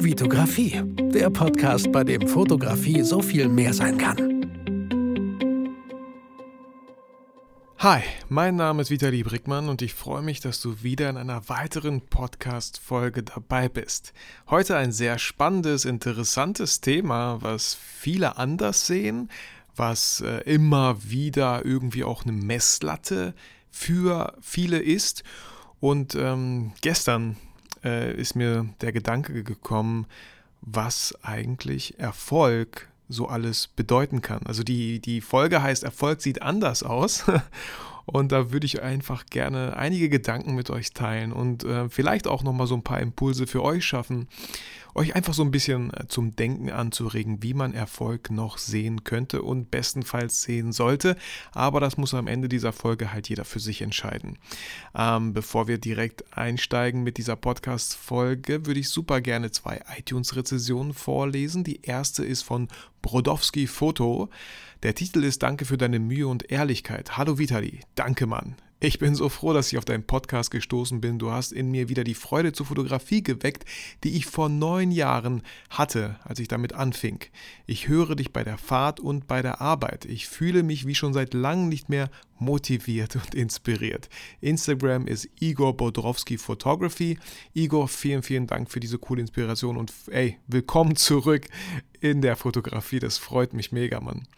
Vitografie, der Podcast, bei dem Fotografie so viel mehr sein kann. Hi, mein Name ist Vitali Brickmann und ich freue mich, dass du wieder in einer weiteren Podcast-Folge dabei bist. Heute ein sehr spannendes, interessantes Thema, was viele anders sehen, was äh, immer wieder irgendwie auch eine Messlatte für viele ist. Und ähm, gestern äh, ist mir der Gedanke gekommen, was eigentlich Erfolg so alles bedeuten kann. Also die, die Folge heißt Erfolg sieht anders aus. Und da würde ich einfach gerne einige Gedanken mit euch teilen und äh, vielleicht auch nochmal so ein paar Impulse für euch schaffen, euch einfach so ein bisschen äh, zum Denken anzuregen, wie man Erfolg noch sehen könnte und bestenfalls sehen sollte. Aber das muss am Ende dieser Folge halt jeder für sich entscheiden. Ähm, bevor wir direkt einsteigen mit dieser Podcast-Folge, würde ich super gerne zwei iTunes-Rezessionen vorlesen. Die erste ist von Brodowski Foto. Der Titel ist Danke für deine Mühe und Ehrlichkeit. Hallo Vitali. Danke, Mann. Ich bin so froh, dass ich auf deinen Podcast gestoßen bin. Du hast in mir wieder die Freude zur Fotografie geweckt, die ich vor neun Jahren hatte, als ich damit anfing. Ich höre dich bei der Fahrt und bei der Arbeit. Ich fühle mich wie schon seit langem nicht mehr motiviert und inspiriert. Instagram ist Igor Bodrowski Photography. Igor, vielen, vielen Dank für diese coole Inspiration und ey, willkommen zurück in der Fotografie. Das freut mich mega, Mann.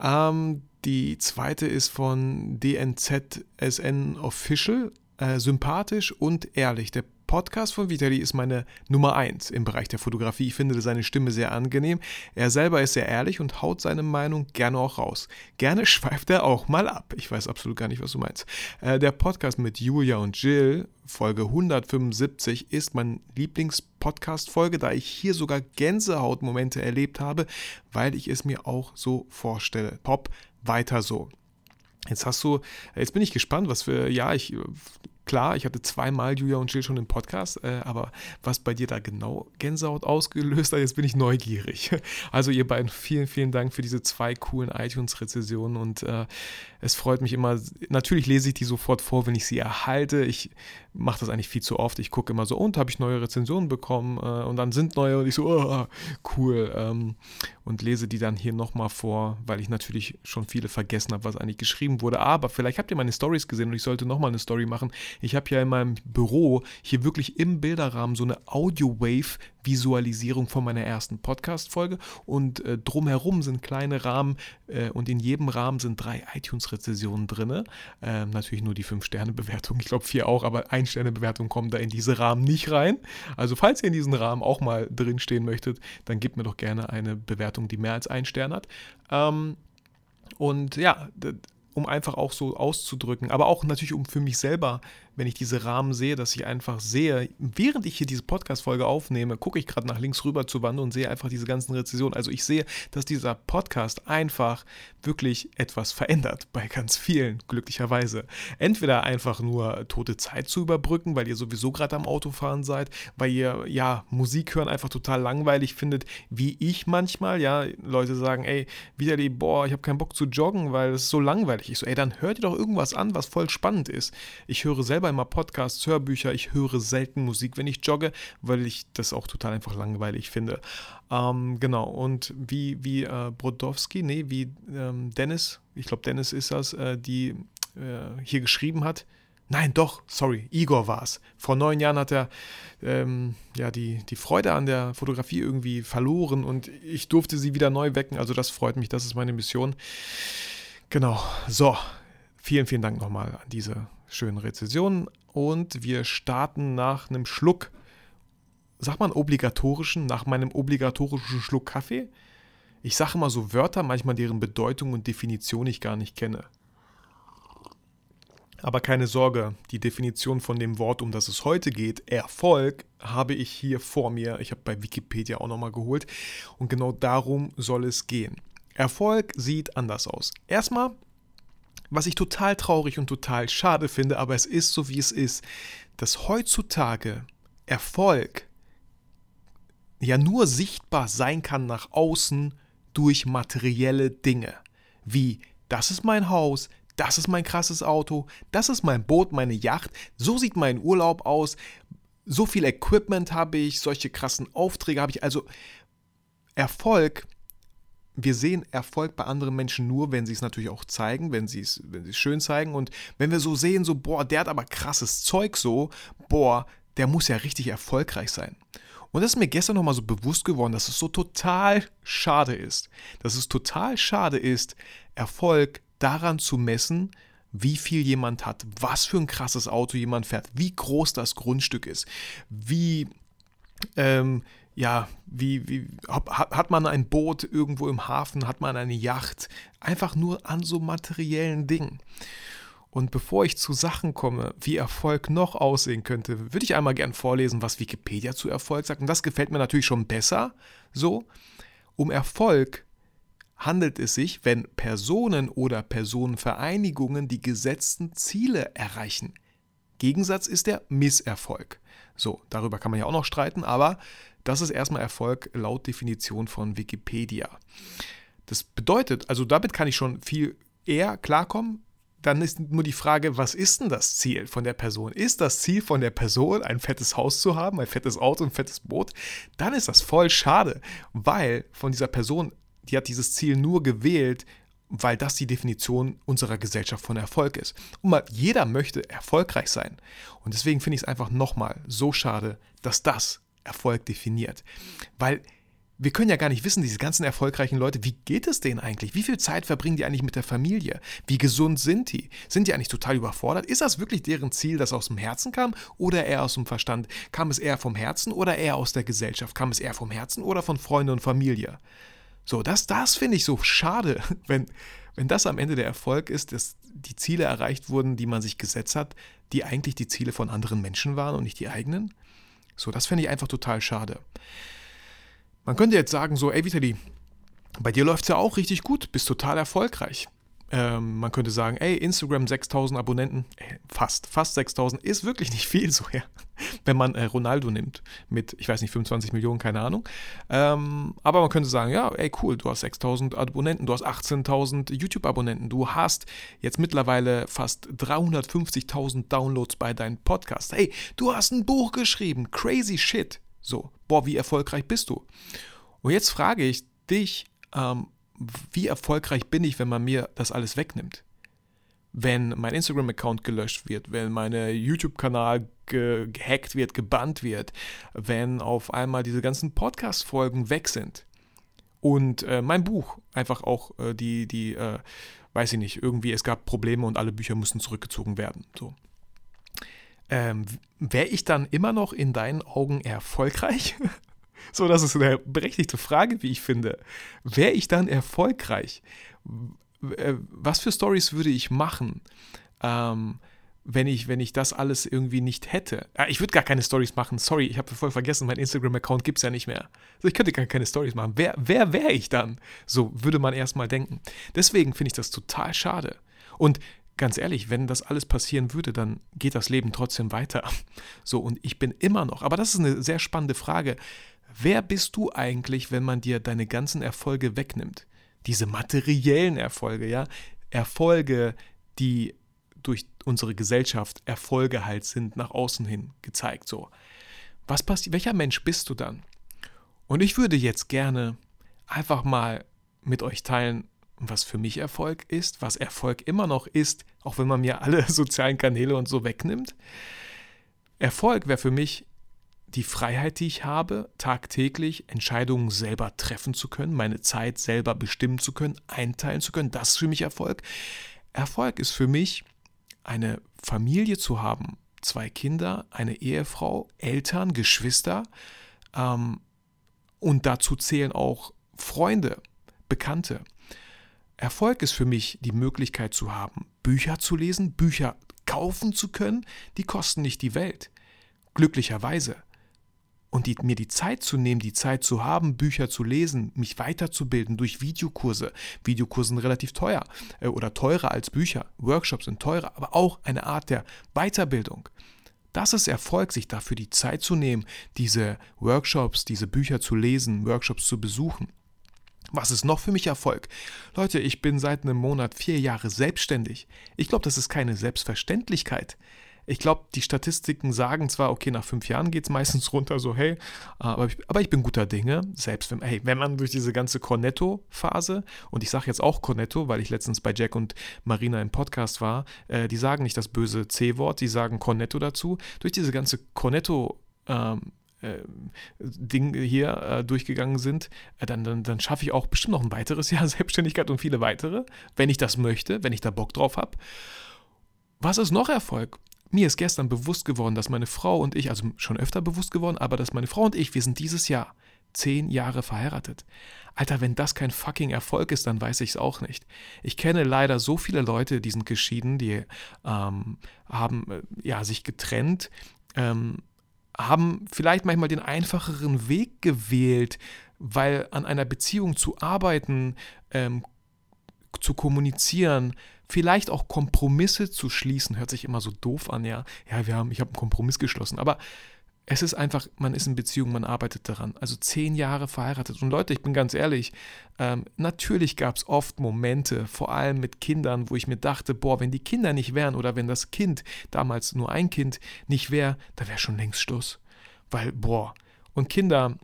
Ähm, die zweite ist von DNZSN Official. Äh, sympathisch und ehrlich. Der Podcast von Vitali ist meine Nummer 1 im Bereich der Fotografie. Ich finde seine Stimme sehr angenehm. Er selber ist sehr ehrlich und haut seine Meinung gerne auch raus. Gerne schweift er auch mal ab. Ich weiß absolut gar nicht, was du meinst. Äh, der Podcast mit Julia und Jill, Folge 175, ist mein Lieblingspodcast-Folge, da ich hier sogar Gänsehautmomente erlebt habe, weil ich es mir auch so vorstelle. Pop, weiter so. Jetzt hast du, jetzt bin ich gespannt, was für, ja, ich Klar, ich hatte zweimal Julia und Jill schon im Podcast, äh, aber was bei dir da genau Gänsehaut ausgelöst hat, jetzt bin ich neugierig. Also ihr beiden, vielen, vielen Dank für diese zwei coolen iTunes-Rezessionen und äh, es freut mich immer, natürlich lese ich die sofort vor, wenn ich sie erhalte. Ich mache das eigentlich viel zu oft. Ich gucke immer so, und habe ich neue Rezensionen bekommen äh, und dann sind neue und ich so, oh, cool. Ähm, und lese die dann hier nochmal vor, weil ich natürlich schon viele vergessen habe, was eigentlich geschrieben wurde. Aber vielleicht habt ihr meine Stories gesehen und ich sollte nochmal eine Story machen. Ich habe ja in meinem Büro hier wirklich im Bilderrahmen so eine Audio-Wave-Visualisierung von meiner ersten Podcast-Folge und äh, drumherum sind kleine Rahmen äh, und in jedem Rahmen sind drei iTunes-Rezessionen drin. Äh, natürlich nur die 5-Sterne-Bewertung, ich glaube vier auch, aber ein Sterne-Bewertung kommen da in diese Rahmen nicht rein. Also falls ihr in diesen Rahmen auch mal drinstehen möchtet, dann gebt mir doch gerne eine Bewertung, die mehr als ein Stern hat. Ähm, und ja, um einfach auch so auszudrücken, aber auch natürlich um für mich selber wenn ich diese Rahmen sehe, dass ich einfach sehe, während ich hier diese Podcast-Folge aufnehme, gucke ich gerade nach links rüber zur Wand und sehe einfach diese ganzen Rezensionen. Also ich sehe, dass dieser Podcast einfach wirklich etwas verändert bei ganz vielen, glücklicherweise. Entweder einfach nur tote Zeit zu überbrücken, weil ihr sowieso gerade am Autofahren seid, weil ihr ja Musik hören einfach total langweilig findet, wie ich manchmal. Ja, Leute sagen, ey, wieder die, boah, ich habe keinen Bock zu joggen, weil es so langweilig ist. So, ey, dann hört ihr doch irgendwas an, was voll spannend ist. Ich höre selber immer Podcasts, Hörbücher. Ich höre selten Musik, wenn ich jogge, weil ich das auch total einfach langweilig finde. Ähm, genau, und wie, wie äh, Brodowski, nee, wie ähm, Dennis, ich glaube Dennis ist das, äh, die äh, hier geschrieben hat, Nein, doch, sorry, Igor war es. Vor neun Jahren hat er ähm, ja, die, die Freude an der Fotografie irgendwie verloren und ich durfte sie wieder neu wecken. Also das freut mich, das ist meine Mission. Genau, so, vielen, vielen Dank nochmal an diese schönen Rezessionen und wir starten nach einem Schluck, sagt man obligatorischen, nach meinem obligatorischen Schluck Kaffee. Ich sage immer so Wörter, manchmal deren Bedeutung und Definition ich gar nicht kenne. Aber keine Sorge, die Definition von dem Wort, um das es heute geht, Erfolg, habe ich hier vor mir. Ich habe bei Wikipedia auch nochmal geholt. Und genau darum soll es gehen. Erfolg sieht anders aus. Erstmal was ich total traurig und total schade finde, aber es ist so, wie es ist, dass heutzutage Erfolg ja nur sichtbar sein kann nach außen durch materielle Dinge. Wie, das ist mein Haus, das ist mein krasses Auto, das ist mein Boot, meine Yacht, so sieht mein Urlaub aus, so viel Equipment habe ich, solche krassen Aufträge habe ich. Also Erfolg, wir sehen Erfolg bei anderen Menschen nur, wenn sie es natürlich auch zeigen, wenn sie es, wenn schön zeigen. Und wenn wir so sehen, so, boah, der hat aber krasses Zeug so, boah, der muss ja richtig erfolgreich sein. Und das ist mir gestern nochmal so bewusst geworden, dass es so total schade ist. Dass es total schade ist, Erfolg daran zu messen, wie viel jemand hat, was für ein krasses Auto jemand fährt, wie groß das Grundstück ist, wie, ähm, ja, wie, wie hat, man ein Boot irgendwo im Hafen, hat man eine Yacht, einfach nur an so materiellen Dingen. Und bevor ich zu Sachen komme, wie Erfolg noch aussehen könnte, würde ich einmal gern vorlesen, was Wikipedia zu Erfolg sagt. Und das gefällt mir natürlich schon besser. So, um Erfolg handelt es sich, wenn Personen oder Personenvereinigungen die gesetzten Ziele erreichen. Gegensatz ist der Misserfolg. So, darüber kann man ja auch noch streiten, aber das ist erstmal Erfolg laut Definition von Wikipedia. Das bedeutet, also damit kann ich schon viel eher klarkommen. Dann ist nur die Frage, was ist denn das Ziel von der Person? Ist das Ziel von der Person, ein fettes Haus zu haben, ein fettes Auto, ein fettes Boot? Dann ist das voll schade, weil von dieser Person die hat dieses Ziel nur gewählt, weil das die Definition unserer Gesellschaft von Erfolg ist. Und mal, jeder möchte erfolgreich sein. Und deswegen finde ich es einfach nochmal so schade, dass das Erfolg definiert. Weil wir können ja gar nicht wissen, diese ganzen erfolgreichen Leute, wie geht es denen eigentlich? Wie viel Zeit verbringen die eigentlich mit der Familie? Wie gesund sind die? Sind die eigentlich total überfordert? Ist das wirklich deren Ziel, das aus dem Herzen kam oder eher aus dem Verstand? Kam es eher vom Herzen oder eher aus der Gesellschaft? Kam es eher vom Herzen oder von Freunden und Familie? So, das, das finde ich so schade, wenn, wenn das am Ende der Erfolg ist, dass die Ziele erreicht wurden, die man sich gesetzt hat, die eigentlich die Ziele von anderen Menschen waren und nicht die eigenen. So, das finde ich einfach total schade. Man könnte jetzt sagen, so, ey Vitali, bei dir läuft es ja auch richtig gut, bist total erfolgreich. Ähm, man könnte sagen, ey, Instagram 6000 Abonnenten, ey, fast, fast 6000 ist wirklich nicht viel so, ja. Wenn man äh, Ronaldo nimmt mit, ich weiß nicht, 25 Millionen, keine Ahnung. Ähm, aber man könnte sagen, ja, ey, cool, du hast 6000 Abonnenten, du hast 18.000 YouTube-Abonnenten, du hast jetzt mittlerweile fast 350.000 Downloads bei deinem Podcast. Hey, du hast ein Buch geschrieben, crazy shit. So, boah, wie erfolgreich bist du? Und jetzt frage ich dich, ähm, wie erfolgreich bin ich, wenn man mir das alles wegnimmt? Wenn mein Instagram-Account gelöscht wird, wenn mein YouTube-Kanal ge gehackt wird, gebannt wird, wenn auf einmal diese ganzen Podcast-Folgen weg sind und äh, mein Buch einfach auch äh, die, die, äh, weiß ich nicht, irgendwie es gab Probleme und alle Bücher müssen zurückgezogen werden. So. Ähm, Wäre ich dann immer noch in deinen Augen erfolgreich? So, das ist eine berechtigte Frage, wie ich finde. Wäre ich dann erfolgreich? Äh, was für Stories würde ich machen, ähm, wenn, ich, wenn ich das alles irgendwie nicht hätte? Ah, ich würde gar keine Stories machen. Sorry, ich habe voll vergessen, mein Instagram-Account gibt es ja nicht mehr. Also ich könnte gar keine Stories machen. Wer, wer wäre ich dann? So würde man erstmal denken. Deswegen finde ich das total schade. Und ganz ehrlich, wenn das alles passieren würde, dann geht das Leben trotzdem weiter. So, und ich bin immer noch, aber das ist eine sehr spannende Frage. Wer bist du eigentlich, wenn man dir deine ganzen Erfolge wegnimmt? Diese materiellen Erfolge, ja? Erfolge, die durch unsere Gesellschaft Erfolge halt sind, nach außen hin gezeigt, so. Was passiert, welcher Mensch bist du dann? Und ich würde jetzt gerne einfach mal mit euch teilen, was für mich Erfolg ist, was Erfolg immer noch ist, auch wenn man mir alle sozialen Kanäle und so wegnimmt. Erfolg wäre für mich die Freiheit, die ich habe, tagtäglich Entscheidungen selber treffen zu können, meine Zeit selber bestimmen zu können, einteilen zu können, das ist für mich Erfolg. Erfolg ist für mich, eine Familie zu haben, zwei Kinder, eine Ehefrau, Eltern, Geschwister ähm, und dazu zählen auch Freunde, Bekannte. Erfolg ist für mich die Möglichkeit zu haben, Bücher zu lesen, Bücher kaufen zu können, die kosten nicht die Welt. Glücklicherweise und die, mir die Zeit zu nehmen, die Zeit zu haben, Bücher zu lesen, mich weiterzubilden durch Videokurse. Videokurse sind relativ teuer äh, oder teurer als Bücher. Workshops sind teurer, aber auch eine Art der Weiterbildung. Das ist Erfolg, sich dafür die Zeit zu nehmen, diese Workshops, diese Bücher zu lesen, Workshops zu besuchen. Was ist noch für mich Erfolg? Leute, ich bin seit einem Monat vier Jahre selbstständig. Ich glaube, das ist keine Selbstverständlichkeit. Ich glaube, die Statistiken sagen zwar, okay, nach fünf Jahren geht es meistens runter, so hey, aber ich, aber ich bin guter Dinge, selbst wenn, hey, wenn man durch diese ganze Cornetto-Phase, und ich sage jetzt auch Cornetto, weil ich letztens bei Jack und Marina im Podcast war, äh, die sagen nicht das böse C-Wort, die sagen Cornetto dazu. Durch diese ganze Cornetto- ähm, äh, Dinge hier äh, durchgegangen sind, äh, dann, dann, dann schaffe ich auch bestimmt noch ein weiteres Jahr Selbstständigkeit und viele weitere, wenn ich das möchte, wenn ich da Bock drauf habe. Was ist noch Erfolg? Mir ist gestern bewusst geworden, dass meine Frau und ich, also schon öfter bewusst geworden, aber dass meine Frau und ich, wir sind dieses Jahr zehn Jahre verheiratet. Alter, wenn das kein fucking Erfolg ist, dann weiß ich es auch nicht. Ich kenne leider so viele Leute, die sind geschieden, die ähm, haben äh, ja, sich getrennt, ähm, haben vielleicht manchmal den einfacheren Weg gewählt, weil an einer Beziehung zu arbeiten, ähm, zu kommunizieren, vielleicht auch Kompromisse zu schließen, hört sich immer so doof an, ja. Ja, wir haben, ich habe einen Kompromiss geschlossen, aber es ist einfach, man ist in Beziehung, man arbeitet daran. Also zehn Jahre verheiratet. Und Leute, ich bin ganz ehrlich, ähm, natürlich gab es oft Momente, vor allem mit Kindern, wo ich mir dachte, boah, wenn die Kinder nicht wären oder wenn das Kind, damals nur ein Kind, nicht wäre, da wäre schon längst Schluss. Weil, boah, und Kinder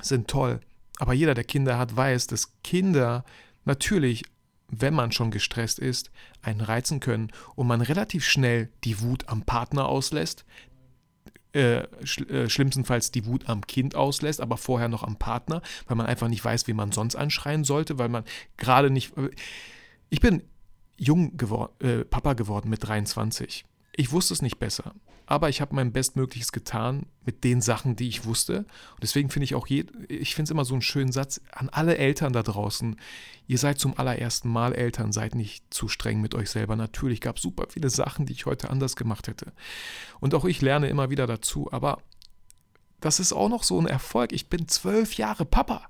sind toll. Aber jeder, der Kinder hat, weiß, dass Kinder natürlich wenn man schon gestresst ist, einen reizen können und man relativ schnell die Wut am Partner auslässt, äh, schl äh, schlimmstenfalls die Wut am Kind auslässt, aber vorher noch am Partner, weil man einfach nicht weiß, wie man sonst anschreien sollte, weil man gerade nicht. Äh, ich bin jung gewor äh, Papa geworden mit 23. Ich wusste es nicht besser, aber ich habe mein Bestmögliches getan mit den Sachen, die ich wusste. Und deswegen finde ich auch, je, ich finde es immer so einen schönen Satz an alle Eltern da draußen. Ihr seid zum allerersten Mal Eltern, seid nicht zu streng mit euch selber. Natürlich gab es super viele Sachen, die ich heute anders gemacht hätte. Und auch ich lerne immer wieder dazu, aber das ist auch noch so ein Erfolg. Ich bin zwölf Jahre Papa.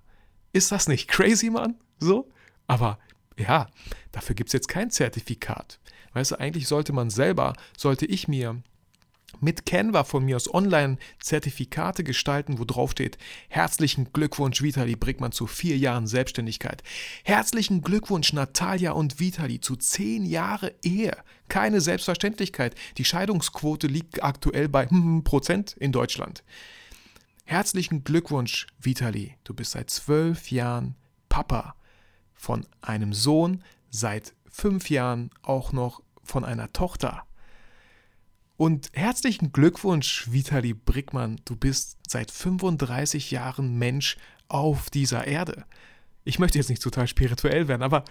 Ist das nicht crazy, Mann? So? Aber ja, dafür gibt es jetzt kein Zertifikat. Weißt du, eigentlich sollte man selber, sollte ich mir mit Canva von mir aus online Zertifikate gestalten, wo drauf steht: Herzlichen Glückwunsch, Vitali Brickmann, zu vier Jahren Selbstständigkeit. Herzlichen Glückwunsch, Natalia und Vitali, zu zehn Jahre Ehe. Keine Selbstverständlichkeit. Die Scheidungsquote liegt aktuell bei hm, Prozent in Deutschland. Herzlichen Glückwunsch, Vitali. Du bist seit zwölf Jahren Papa von einem Sohn, seit fünf Jahren auch noch von einer Tochter. Und herzlichen Glückwunsch, Vitali Brickmann. Du bist seit 35 Jahren Mensch auf dieser Erde. Ich möchte jetzt nicht total spirituell werden, aber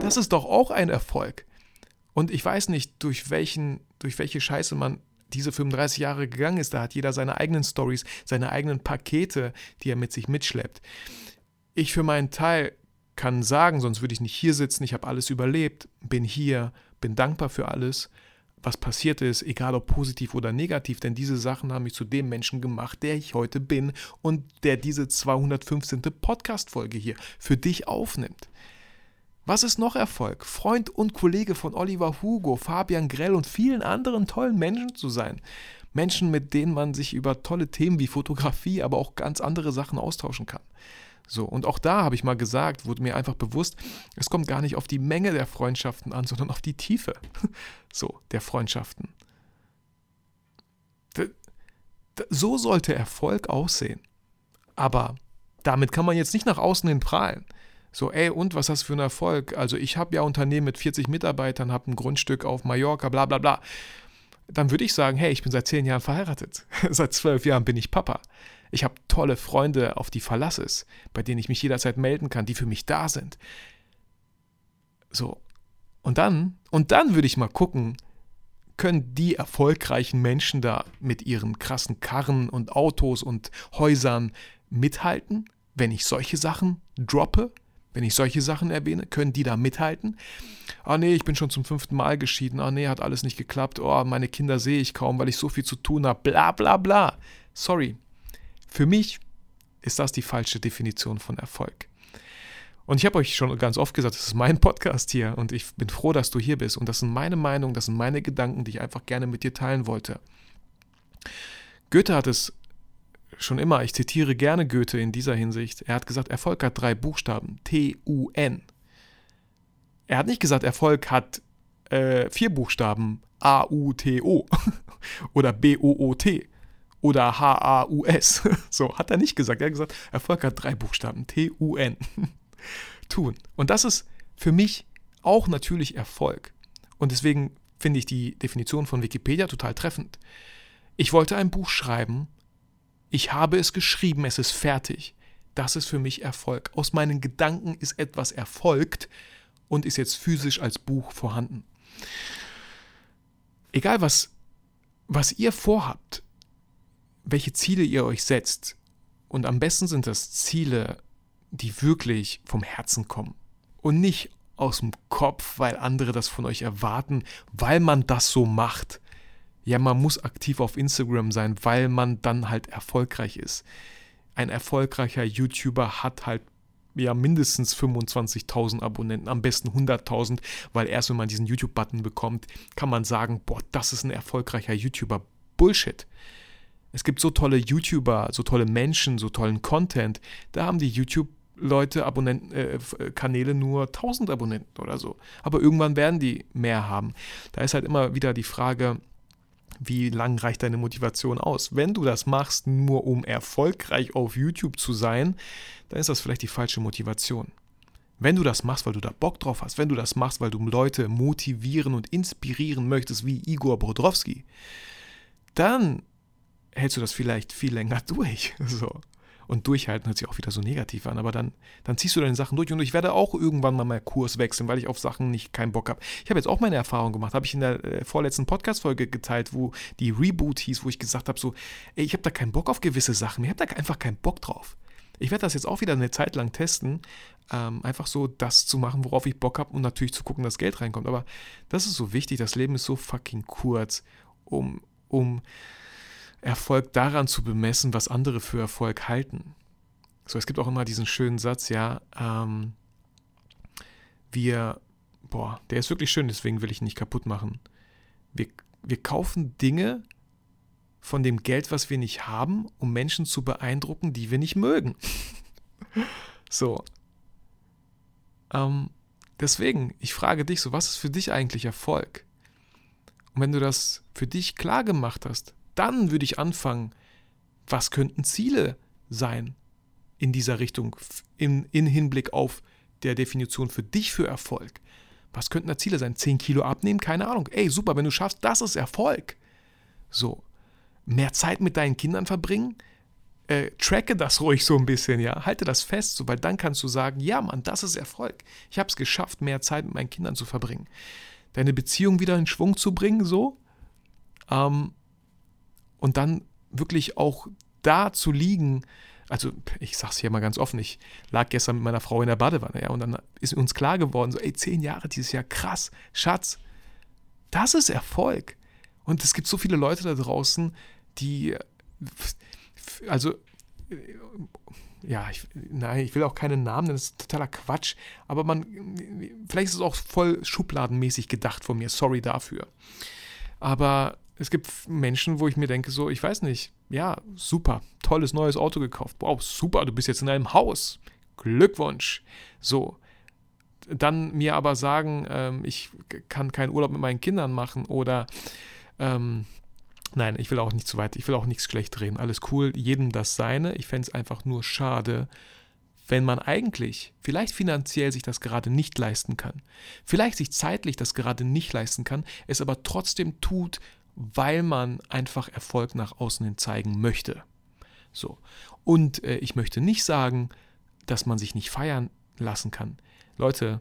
das ist doch auch ein Erfolg. Und ich weiß nicht, durch, welchen, durch welche Scheiße man diese 35 Jahre gegangen ist. Da hat jeder seine eigenen Stories, seine eigenen Pakete, die er mit sich mitschleppt. Ich für meinen Teil kann sagen, sonst würde ich nicht hier sitzen, ich habe alles überlebt, bin hier, bin dankbar für alles, was passiert ist, egal ob positiv oder negativ, denn diese Sachen haben mich zu dem Menschen gemacht, der ich heute bin und der diese 215. Podcast-Folge hier für dich aufnimmt. Was ist noch Erfolg? Freund und Kollege von Oliver Hugo, Fabian Grell und vielen anderen tollen Menschen zu sein. Menschen, mit denen man sich über tolle Themen wie Fotografie, aber auch ganz andere Sachen austauschen kann. So, und auch da habe ich mal gesagt, wurde mir einfach bewusst, es kommt gar nicht auf die Menge der Freundschaften an, sondern auf die Tiefe so der Freundschaften. So sollte Erfolg aussehen. Aber damit kann man jetzt nicht nach außen hin prahlen. So, ey, und was hast du für einen Erfolg? Also, ich habe ja Unternehmen mit 40 Mitarbeitern, habe ein Grundstück auf Mallorca, bla bla bla. Dann würde ich sagen, hey, ich bin seit zehn Jahren verheiratet. seit zwölf Jahren bin ich Papa. Ich habe tolle Freunde, auf die Verlass ist, bei denen ich mich jederzeit melden kann, die für mich da sind. So. Und dann, und dann würde ich mal gucken, können die erfolgreichen Menschen da mit ihren krassen Karren und Autos und Häusern mithalten, wenn ich solche Sachen droppe? Wenn ich solche Sachen erwähne, können die da mithalten? Ah nee, ich bin schon zum fünften Mal geschieden. Ah nee, hat alles nicht geklappt. Oh, meine Kinder sehe ich kaum, weil ich so viel zu tun habe. Bla bla bla. Sorry, für mich ist das die falsche Definition von Erfolg. Und ich habe euch schon ganz oft gesagt, das ist mein Podcast hier und ich bin froh, dass du hier bist. Und das sind meine Meinungen, das sind meine Gedanken, die ich einfach gerne mit dir teilen wollte. Goethe hat es schon immer, ich zitiere gerne Goethe in dieser Hinsicht, er hat gesagt, Erfolg hat drei Buchstaben, T-U-N. Er hat nicht gesagt, Erfolg hat äh, vier Buchstaben A-U-T-O oder B-O-O-T oder H-A-U-S. So, hat er nicht gesagt. Er hat gesagt, Erfolg hat drei Buchstaben, T-U-N. Tun. Und das ist für mich auch natürlich Erfolg. Und deswegen finde ich die Definition von Wikipedia total treffend. Ich wollte ein Buch schreiben, ich habe es geschrieben, es ist fertig. Das ist für mich Erfolg. Aus meinen Gedanken ist etwas erfolgt und ist jetzt physisch als Buch vorhanden. Egal was, was ihr vorhabt, welche Ziele ihr euch setzt, und am besten sind das Ziele, die wirklich vom Herzen kommen und nicht aus dem Kopf, weil andere das von euch erwarten, weil man das so macht. Ja, man muss aktiv auf Instagram sein, weil man dann halt erfolgreich ist. Ein erfolgreicher YouTuber hat halt ja mindestens 25.000 Abonnenten, am besten 100.000, weil erst wenn man diesen YouTube-Button bekommt, kann man sagen, boah, das ist ein erfolgreicher YouTuber. Bullshit. Es gibt so tolle YouTuber, so tolle Menschen, so tollen Content, da haben die YouTube Leute Abonnenten, äh, äh Kanäle nur 1000 Abonnenten oder so. Aber irgendwann werden die mehr haben. Da ist halt immer wieder die Frage, wie lang reicht deine Motivation aus? Wenn du das machst, nur um erfolgreich auf YouTube zu sein, dann ist das vielleicht die falsche Motivation. Wenn du das machst, weil du da Bock drauf hast, wenn du das machst, weil du Leute motivieren und inspirieren möchtest, wie Igor Brodowski, dann hältst du das vielleicht viel länger durch. So. Und durchhalten hört sich auch wieder so negativ an, aber dann, dann ziehst du deine Sachen durch und ich werde auch irgendwann mal meinen Kurs wechseln, weil ich auf Sachen nicht keinen Bock habe. Ich habe jetzt auch meine Erfahrung gemacht, habe ich in der äh, vorletzten Podcast-Folge geteilt, wo die Reboot hieß, wo ich gesagt habe, so, ey, ich habe da keinen Bock auf gewisse Sachen, ich habe da einfach keinen Bock drauf. Ich werde das jetzt auch wieder eine Zeit lang testen, ähm, einfach so das zu machen, worauf ich Bock habe und natürlich zu gucken, dass Geld reinkommt. Aber das ist so wichtig, das Leben ist so fucking kurz, um, um Erfolg daran zu bemessen, was andere für Erfolg halten. So, es gibt auch immer diesen schönen Satz, ja, ähm, wir, boah, der ist wirklich schön, deswegen will ich ihn nicht kaputt machen. Wir, wir kaufen Dinge von dem Geld, was wir nicht haben, um Menschen zu beeindrucken, die wir nicht mögen. so. Ähm, deswegen, ich frage dich so, was ist für dich eigentlich Erfolg? Und wenn du das für dich klar gemacht hast, dann würde ich anfangen, was könnten Ziele sein in dieser Richtung, in, in Hinblick auf der Definition für dich für Erfolg. Was könnten da Ziele sein? 10 Kilo abnehmen? Keine Ahnung. Ey, super, wenn du schaffst, das ist Erfolg. So. Mehr Zeit mit deinen Kindern verbringen? Äh, tracke das ruhig so ein bisschen, ja. Halte das fest, so, weil dann kannst du sagen, ja, Mann, das ist Erfolg. Ich habe es geschafft, mehr Zeit mit meinen Kindern zu verbringen. Deine Beziehung wieder in Schwung zu bringen, so. Ähm, und dann wirklich auch da zu liegen, also ich sag's hier mal ganz offen, ich lag gestern mit meiner Frau in der Badewanne, ja, und dann ist uns klar geworden, so, ey, zehn Jahre dieses Jahr, krass, Schatz, das ist Erfolg. Und es gibt so viele Leute da draußen, die, also, ja, ich, nein, ich will auch keinen Namen das ist totaler Quatsch, aber man, vielleicht ist es auch voll schubladenmäßig gedacht von mir, sorry dafür. Aber es gibt Menschen, wo ich mir denke, so, ich weiß nicht, ja, super, tolles neues Auto gekauft. Wow, super, du bist jetzt in einem Haus. Glückwunsch. So. Dann mir aber sagen, ähm, ich kann keinen Urlaub mit meinen Kindern machen oder ähm, nein, ich will auch nicht zu weit, ich will auch nichts schlecht reden. Alles cool, jedem das seine. Ich fände es einfach nur schade, wenn man eigentlich vielleicht finanziell sich das gerade nicht leisten kann, vielleicht sich zeitlich das gerade nicht leisten kann, es aber trotzdem tut, weil man einfach Erfolg nach außen hin zeigen möchte. So. Und äh, ich möchte nicht sagen, dass man sich nicht feiern lassen kann. Leute,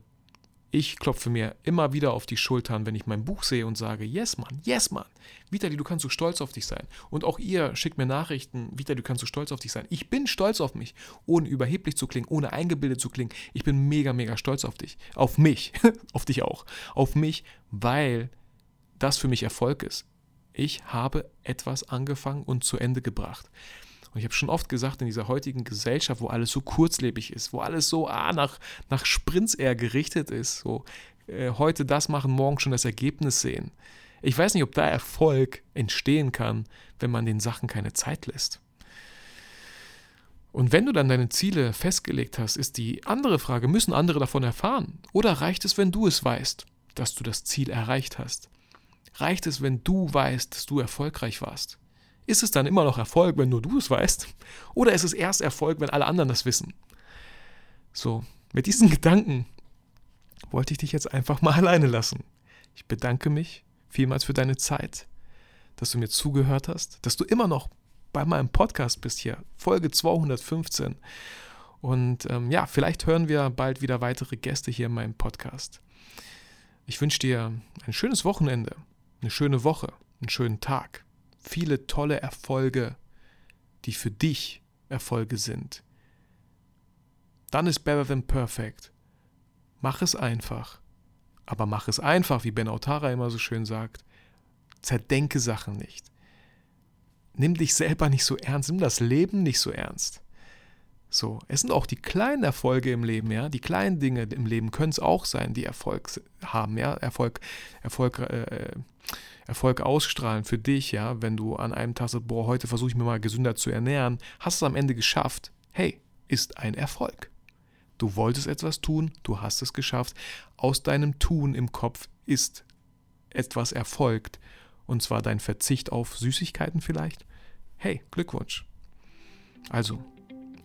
ich klopfe mir immer wieder auf die Schultern, wenn ich mein Buch sehe und sage, yes, Mann, yes, Mann. Vitali, du kannst so stolz auf dich sein. Und auch ihr schickt mir Nachrichten, Vitali, du kannst so stolz auf dich sein. Ich bin stolz auf mich, ohne überheblich zu klingen, ohne eingebildet zu klingen. Ich bin mega, mega stolz auf dich. Auf mich. auf dich auch. Auf mich, weil das für mich Erfolg ist ich habe etwas angefangen und zu Ende gebracht. Und ich habe schon oft gesagt, in dieser heutigen Gesellschaft, wo alles so kurzlebig ist, wo alles so ah, nach, nach Sprints eher gerichtet ist, so äh, heute das machen, morgen schon das Ergebnis sehen. Ich weiß nicht, ob da Erfolg entstehen kann, wenn man den Sachen keine Zeit lässt. Und wenn du dann deine Ziele festgelegt hast, ist die andere Frage, müssen andere davon erfahren? Oder reicht es, wenn du es weißt? dass du das Ziel erreicht hast? Reicht es, wenn du weißt, dass du erfolgreich warst? Ist es dann immer noch Erfolg, wenn nur du es weißt? Oder ist es erst Erfolg, wenn alle anderen das wissen? So, mit diesen Gedanken wollte ich dich jetzt einfach mal alleine lassen. Ich bedanke mich vielmals für deine Zeit, dass du mir zugehört hast, dass du immer noch bei meinem Podcast bist hier, Folge 215. Und ähm, ja, vielleicht hören wir bald wieder weitere Gäste hier in meinem Podcast. Ich wünsche dir ein schönes Wochenende, eine schöne Woche, einen schönen Tag, viele tolle Erfolge, die für dich Erfolge sind. Dann ist better than perfect. Mach es einfach. Aber mach es einfach, wie Ben Autara immer so schön sagt. Zerdenke Sachen nicht. Nimm dich selber nicht so ernst, nimm das Leben nicht so ernst. So, es sind auch die kleinen Erfolge im Leben, ja, die kleinen Dinge im Leben können es auch sein, die Erfolg haben, ja, Erfolg, Erfolg, äh, Erfolg ausstrahlen für dich, ja, wenn du an einem Tag sagst, boah, heute versuche ich mir mal gesünder zu ernähren, hast es am Ende geschafft. Hey, ist ein Erfolg. Du wolltest etwas tun, du hast es geschafft. Aus deinem Tun im Kopf ist etwas erfolgt. Und zwar dein Verzicht auf Süßigkeiten vielleicht. Hey, Glückwunsch. Also,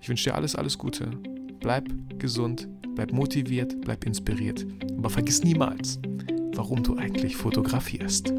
ich wünsche dir alles, alles Gute. Bleib gesund, bleib motiviert, bleib inspiriert. Aber vergiss niemals, warum du eigentlich fotografierst.